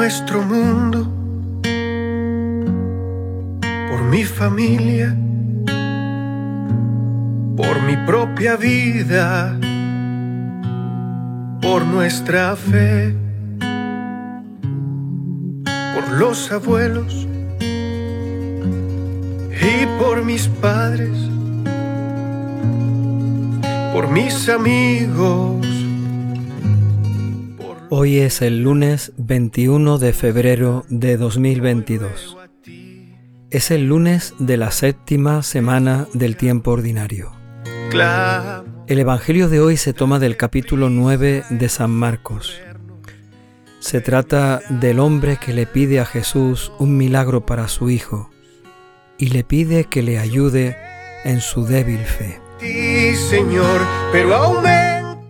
nuestro mundo, por mi familia, por mi propia vida, por nuestra fe, por los abuelos y por mis padres, por mis amigos. Hoy es el lunes 21 de febrero de 2022. Es el lunes de la séptima semana del tiempo ordinario. El Evangelio de hoy se toma del capítulo 9 de San Marcos. Se trata del hombre que le pide a Jesús un milagro para su hijo y le pide que le ayude en su débil fe.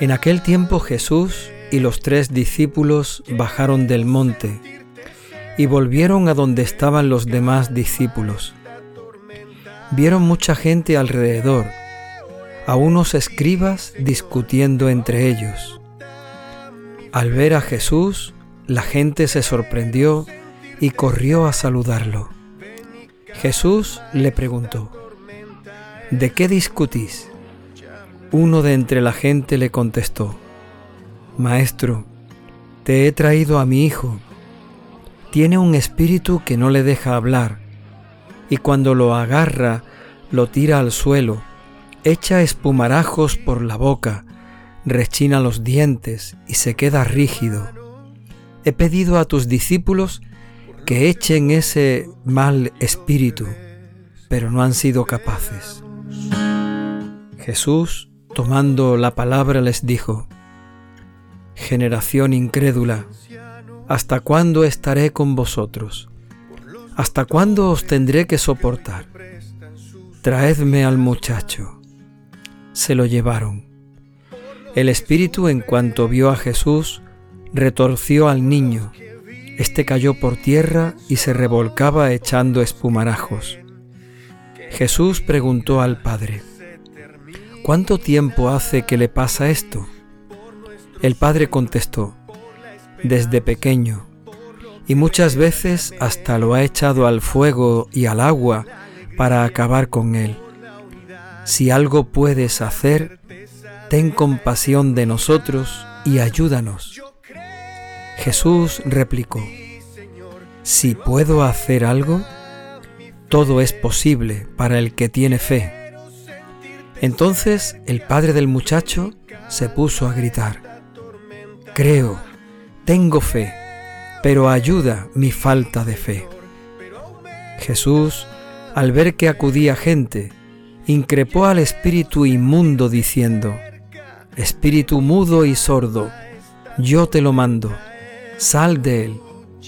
En aquel tiempo Jesús y los tres discípulos bajaron del monte y volvieron a donde estaban los demás discípulos. Vieron mucha gente alrededor, a unos escribas discutiendo entre ellos. Al ver a Jesús, la gente se sorprendió y corrió a saludarlo. Jesús le preguntó, ¿De qué discutís? Uno de entre la gente le contestó, Maestro, te he traído a mi hijo. Tiene un espíritu que no le deja hablar, y cuando lo agarra, lo tira al suelo, echa espumarajos por la boca, rechina los dientes y se queda rígido. He pedido a tus discípulos que echen ese mal espíritu, pero no han sido capaces. Jesús, tomando la palabra, les dijo, Generación incrédula, ¿hasta cuándo estaré con vosotros? ¿Hasta cuándo os tendré que soportar? Traedme al muchacho. Se lo llevaron. El espíritu, en cuanto vio a Jesús, retorció al niño este cayó por tierra y se revolcaba echando espumarajos. Jesús preguntó al Padre, ¿cuánto tiempo hace que le pasa esto? El Padre contestó, desde pequeño, y muchas veces hasta lo ha echado al fuego y al agua para acabar con él. Si algo puedes hacer, ten compasión de nosotros y ayúdanos. Jesús replicó, si puedo hacer algo, todo es posible para el que tiene fe. Entonces el padre del muchacho se puso a gritar, creo, tengo fe, pero ayuda mi falta de fe. Jesús, al ver que acudía gente, increpó al espíritu inmundo diciendo, Espíritu mudo y sordo, yo te lo mando sal de él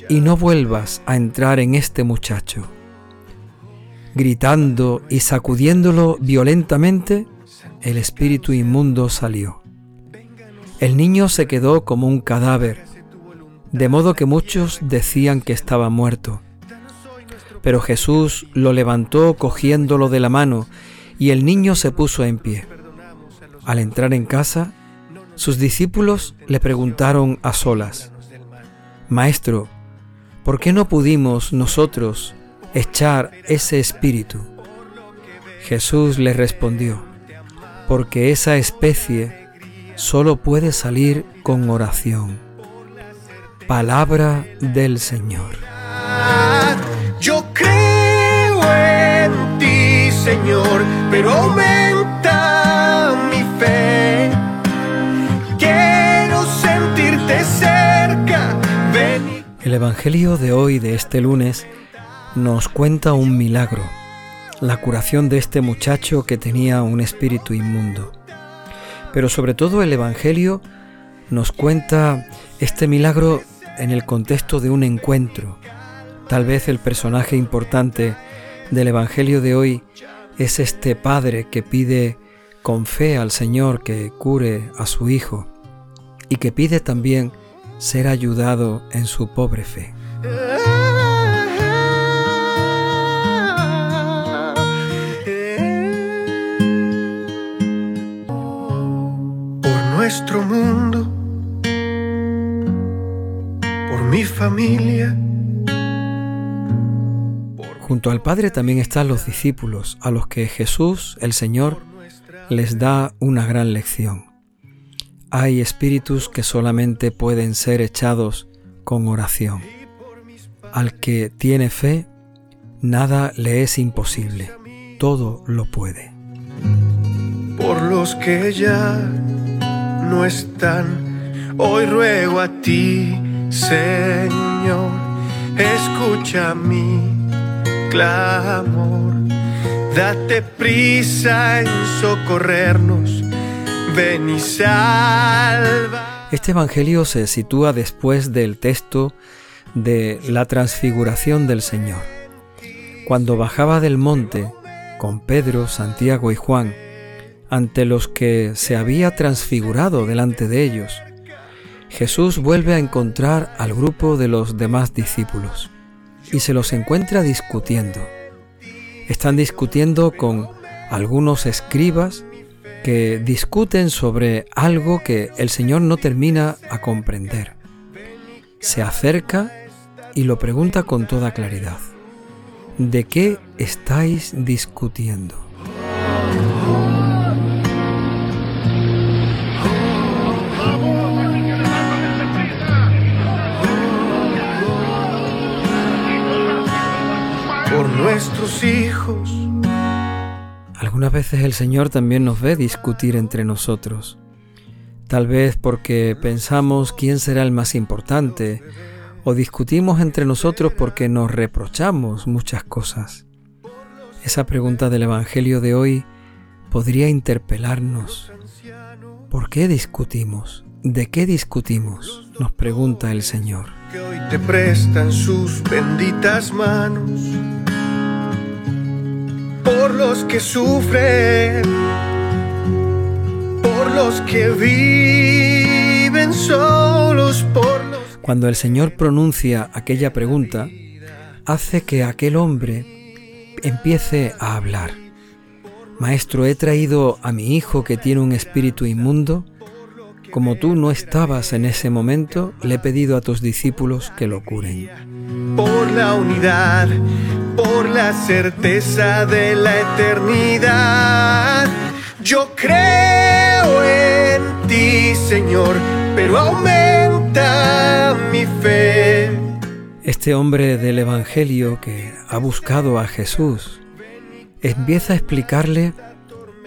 y no vuelvas a entrar en este muchacho. Gritando y sacudiéndolo violentamente, el espíritu inmundo salió. El niño se quedó como un cadáver, de modo que muchos decían que estaba muerto. Pero Jesús lo levantó cogiéndolo de la mano y el niño se puso en pie. Al entrar en casa, sus discípulos le preguntaron a solas, Maestro, ¿por qué no pudimos nosotros echar ese espíritu? Jesús le respondió, porque esa especie solo puede salir con oración. Palabra del Señor. Yo creo en ti, Señor, pero aumenta mi fe. Quiero sentirte cerca el Evangelio de hoy, de este lunes, nos cuenta un milagro, la curación de este muchacho que tenía un espíritu inmundo. Pero sobre todo el Evangelio nos cuenta este milagro en el contexto de un encuentro. Tal vez el personaje importante del Evangelio de hoy es este padre que pide con fe al Señor que cure a su hijo y que pide también ser ayudado en su pobre fe. Nuestro mundo, por mi familia. Junto al Padre también están los discípulos, a los que Jesús, el Señor, les da una gran lección. Hay espíritus que solamente pueden ser echados con oración. Al que tiene fe, nada le es imposible, todo lo puede. Por los que ya no están, hoy ruego a ti, Señor, escucha mi clamor. Date prisa en socorrernos, ven y salva. Este Evangelio se sitúa después del texto de la transfiguración del Señor. Cuando bajaba del monte con Pedro, Santiago y Juan, ante los que se había transfigurado delante de ellos, Jesús vuelve a encontrar al grupo de los demás discípulos y se los encuentra discutiendo. Están discutiendo con algunos escribas que discuten sobre algo que el Señor no termina a comprender. Se acerca y lo pregunta con toda claridad. ¿De qué estáis discutiendo? Nuestros hijos. Algunas veces el Señor también nos ve discutir entre nosotros. Tal vez porque pensamos quién será el más importante, o discutimos entre nosotros porque nos reprochamos muchas cosas. Esa pregunta del Evangelio de hoy podría interpelarnos. ¿Por qué discutimos? ¿De qué discutimos? Nos pregunta el Señor. Que hoy te prestan sus benditas manos por los que sufren, por los que viven solos, por los Cuando el Señor pronuncia aquella pregunta, hace que aquel hombre empiece a hablar. Maestro, he traído a mi hijo que tiene un espíritu inmundo. Como tú no estabas en ese momento, le he pedido a tus discípulos que lo curen. por la unidad, por la certeza de la eternidad. Yo creo en ti, Señor, pero aumenta mi fe. Este hombre del Evangelio que ha buscado a Jesús empieza a explicarle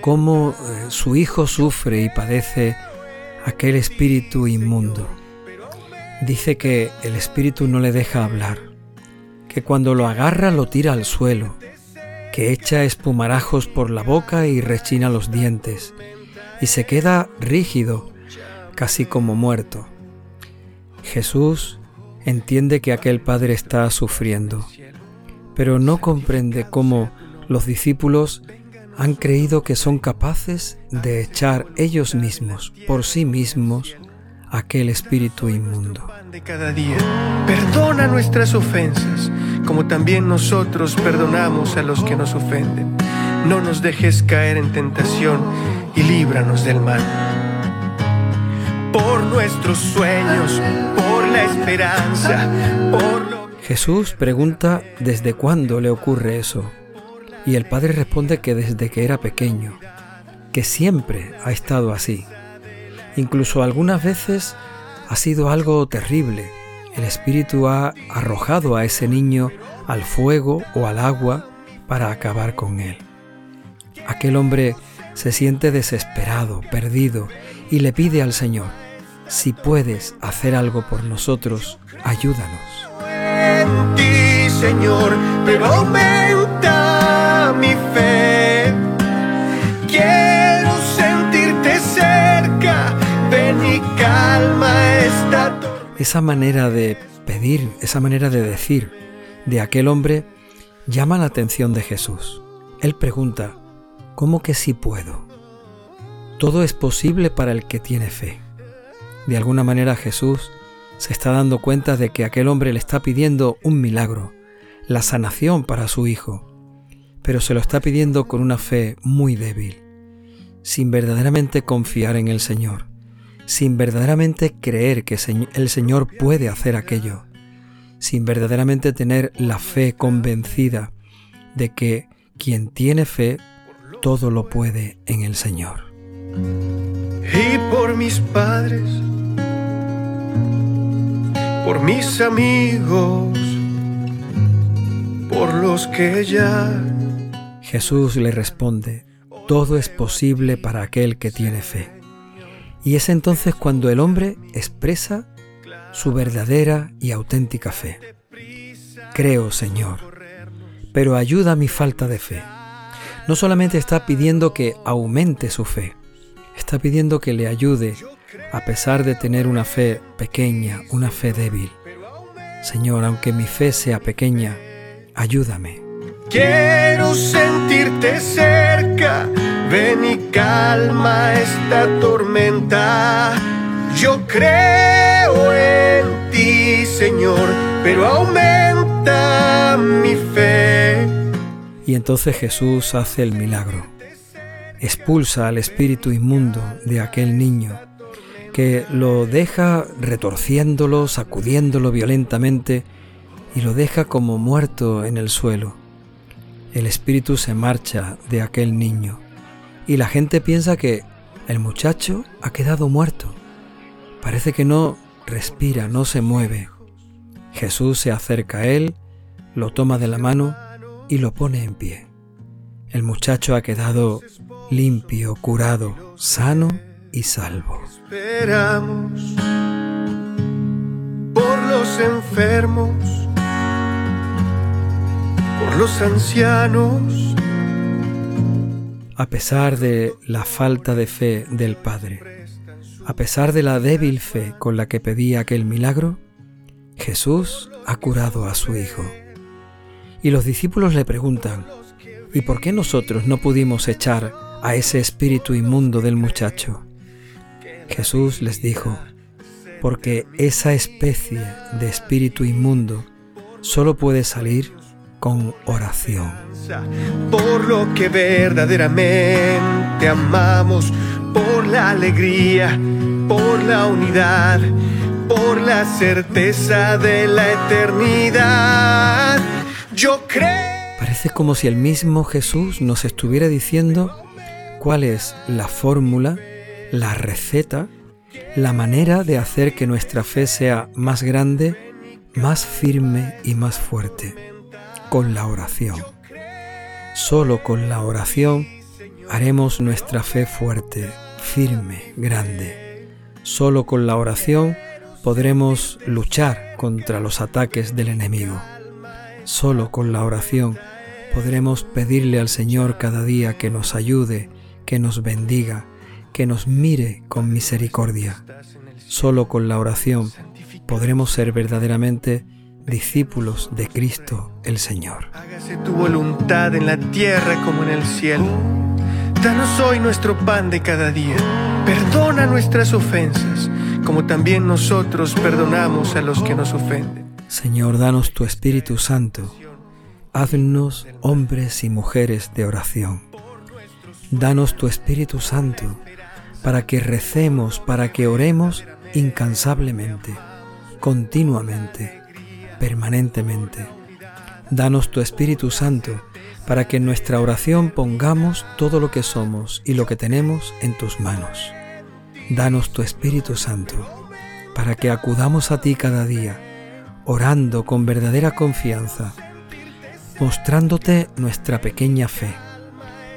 cómo eh, su hijo sufre y padece aquel espíritu inmundo. Dice que el espíritu no le deja hablar, que cuando lo agarra lo tira al suelo, que echa espumarajos por la boca y rechina los dientes, y se queda rígido, casi como muerto. Jesús entiende que aquel padre está sufriendo, pero no comprende cómo los discípulos han creído que son capaces de echar ellos mismos, por sí mismos, aquel espíritu inmundo. Perdona nuestras ofensas, como también nosotros perdonamos a los que nos ofenden. No nos dejes caer en tentación y líbranos del mal. Por nuestros sueños, por la esperanza, por lo Jesús pregunta desde cuándo le ocurre eso. Y el padre responde que desde que era pequeño, que siempre ha estado así. Incluso algunas veces ha sido algo terrible. El espíritu ha arrojado a ese niño al fuego o al agua para acabar con él. Aquel hombre se siente desesperado, perdido, y le pide al Señor, si puedes hacer algo por nosotros, ayúdanos. Esa manera de pedir, esa manera de decir de aquel hombre llama la atención de Jesús. Él pregunta, ¿cómo que sí puedo? Todo es posible para el que tiene fe. De alguna manera Jesús se está dando cuenta de que aquel hombre le está pidiendo un milagro, la sanación para su hijo, pero se lo está pidiendo con una fe muy débil, sin verdaderamente confiar en el Señor, sin verdaderamente creer que el Señor puede hacer aquello. sin verdaderamente tener la fe convencida de que quien tiene fe todo lo puede en el Señor. Y por mis padres, por mis amigos, por los que ya... Jesús le responde, todo es posible para aquel que tiene fe. Y es entonces cuando el hombre expresa su verdadera y auténtica fe. Creo, Señor, pero ayuda a mi falta de fe. No solamente está pidiendo que aumente su fe, está pidiendo que le ayude a pesar de tener una fe pequeña, una fe débil. Señor, aunque mi fe sea pequeña, ayúdame. Quiero sentirte cerca, ven y calma esta tormenta. Yo creo en ti, Señor, pero aumenta mi fe. Y entonces Jesús hace el milagro. Expulsa al espíritu inmundo de aquel niño que lo deja retorciéndolo, sacudiéndolo violentamente y lo deja como muerto en el suelo. El espíritu se marcha de aquel niño y la gente piensa que el muchacho ha quedado muerto. Parece que no respira, no se mueve. Jesús se acerca a él, lo toma de la mano y lo pone en pie. El muchacho ha quedado limpio, curado, sano y salvo. Esperamos por los enfermos, por los ancianos. A pesar de la falta de fe del Padre, a pesar de la débil fe con la que pedía aquel milagro, Jesús ha curado a su Hijo. Y los discípulos le preguntan, ¿y por qué nosotros no pudimos echar a ese espíritu inmundo del muchacho? Jesús les dijo, porque esa especie de espíritu inmundo solo puede salir con oración. Por lo que verdaderamente amamos, por la alegría, por la unidad, por la certeza de la eternidad. Yo creo. Parece como si el mismo Jesús nos estuviera diciendo cuál es la fórmula, la receta, la manera de hacer que nuestra fe sea más grande, más firme y más fuerte, con la oración. Solo con la oración haremos nuestra fe fuerte, firme, grande. Solo con la oración podremos luchar contra los ataques del enemigo. Solo con la oración podremos pedirle al Señor cada día que nos ayude, que nos bendiga, que nos mire con misericordia. Solo con la oración podremos ser verdaderamente discípulos de Cristo el Señor. Hágase tu voluntad en la tierra como en el cielo. Danos hoy nuestro pan de cada día. Perdona nuestras ofensas, como también nosotros perdonamos a los que nos ofenden. Señor, danos tu Espíritu Santo. Haznos hombres y mujeres de oración. Danos tu Espíritu Santo para que recemos, para que oremos incansablemente, continuamente, permanentemente. Danos tu Espíritu Santo para que en nuestra oración pongamos todo lo que somos y lo que tenemos en tus manos. Danos tu Espíritu Santo para que acudamos a ti cada día, orando con verdadera confianza, mostrándote nuestra pequeña fe,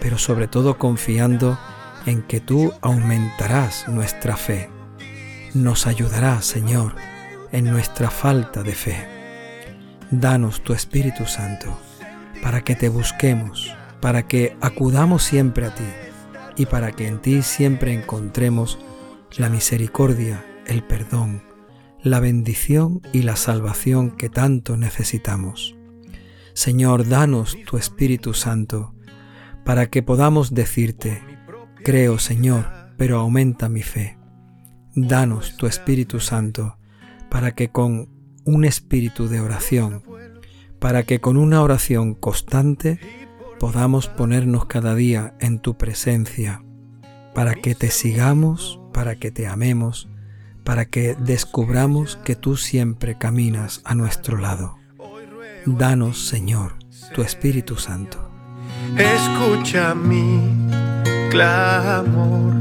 pero sobre todo confiando en que tú aumentarás nuestra fe. Nos ayudarás, Señor, en nuestra falta de fe. Danos tu Espíritu Santo para que te busquemos, para que acudamos siempre a ti y para que en ti siempre encontremos la misericordia, el perdón, la bendición y la salvación que tanto necesitamos. Señor, danos tu Espíritu Santo para que podamos decirte, creo Señor, pero aumenta mi fe. Danos tu Espíritu Santo para que con un espíritu de oración, para que con una oración constante podamos ponernos cada día en tu presencia, para que te sigamos, para que te amemos, para que descubramos que tú siempre caminas a nuestro lado. Danos, Señor, tu Espíritu Santo. Escucha mi clamor,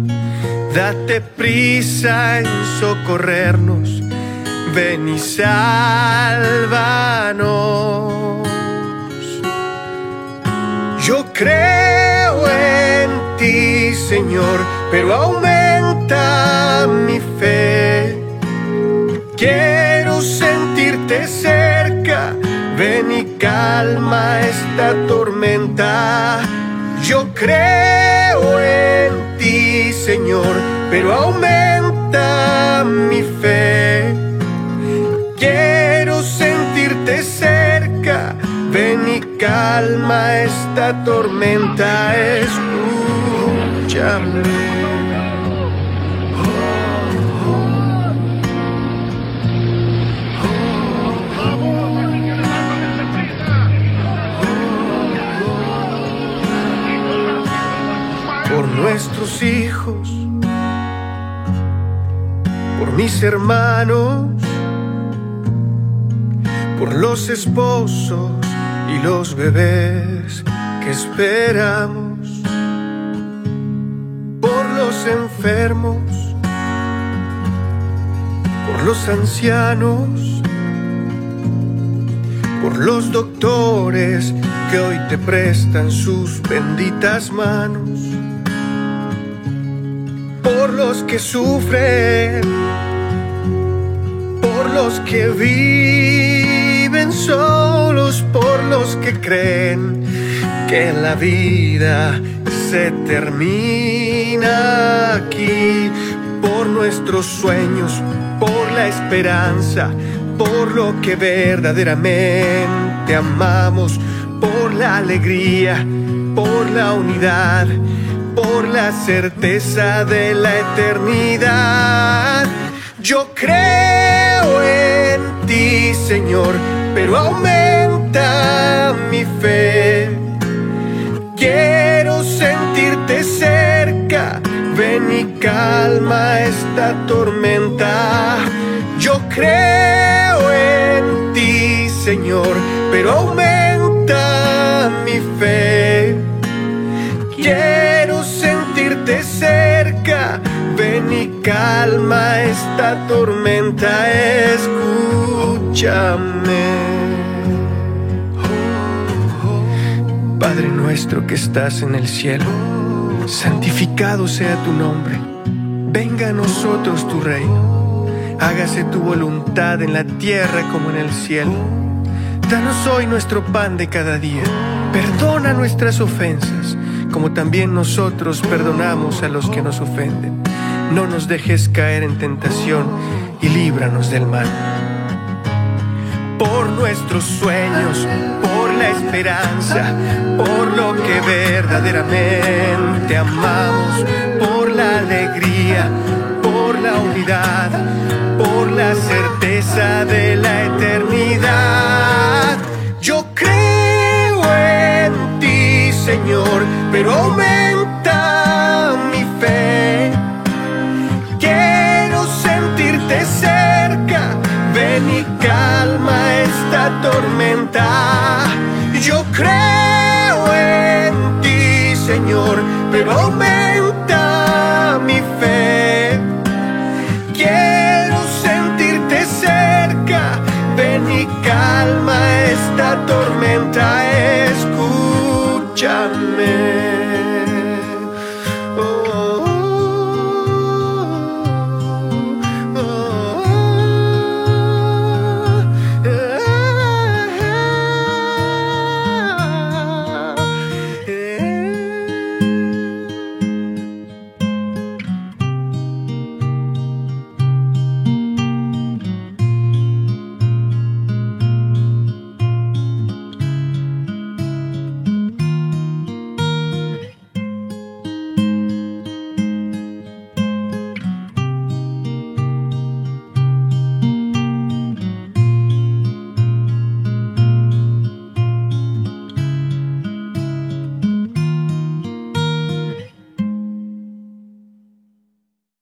date prisa en socorrernos, ven y sálvanos. Yo creo en ti, Señor, pero aumenta mi fe. Quiero sentirte cerca, ven y calma esta tormenta. Yo creo en ti, Señor, pero aumenta mi fe. Calma esta tormenta. Escúchame. por nuestros hijos, por mis hermanos, por los esposos y los bebés que esperamos, por los enfermos, por los ancianos, por los doctores que hoy te prestan sus benditas manos por los que sufren, por los que viven solos, por los que creen que la vida se termina aquí, por nuestros sueños, por la esperanza, por lo que verdaderamente amamos, por la alegría, por la unidad por la certeza de la eternidad. Yo creo en ti, Señor, pero aumenta mi fe. Quiero sentirte cerca, ven y calma esta tormenta. Yo creo en ti, Señor, pero aumenta mi fe. Quiero sentirte cerca, y calma esta tormenta, escúchame. Padre nuestro que estás en el cielo, santificado sea tu nombre, venga a nosotros tu reino, hágase tu voluntad en la tierra como en el cielo. Danos hoy nuestro pan de cada día, perdona nuestras ofensas como también nosotros perdonamos a los que nos ofenden. No nos dejes caer en tentación y líbranos del mal. Por nuestros sueños, por la esperanza, por lo que verdaderamente amamos, por la alegría, por la unidad, por la certeza de la eternidad. Yo creo en ti, Señor pero aumenta tormenta. Yo creo en ti, Señor, pero aumenta mi fe. Quiero sentirte cerca, ven y calma esta tormenta. Escúchame.